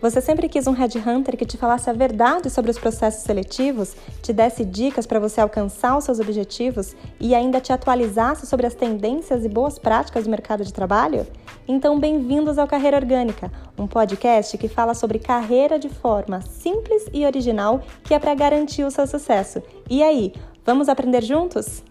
Você sempre quis um headhunter que te falasse a verdade sobre os processos seletivos, te desse dicas para você alcançar os seus objetivos e ainda te atualizasse sobre as tendências e boas práticas do mercado de trabalho? Então, bem-vindos ao Carreira Orgânica, um podcast que fala sobre carreira de forma simples e original que é para garantir o seu sucesso. E aí, vamos aprender juntos?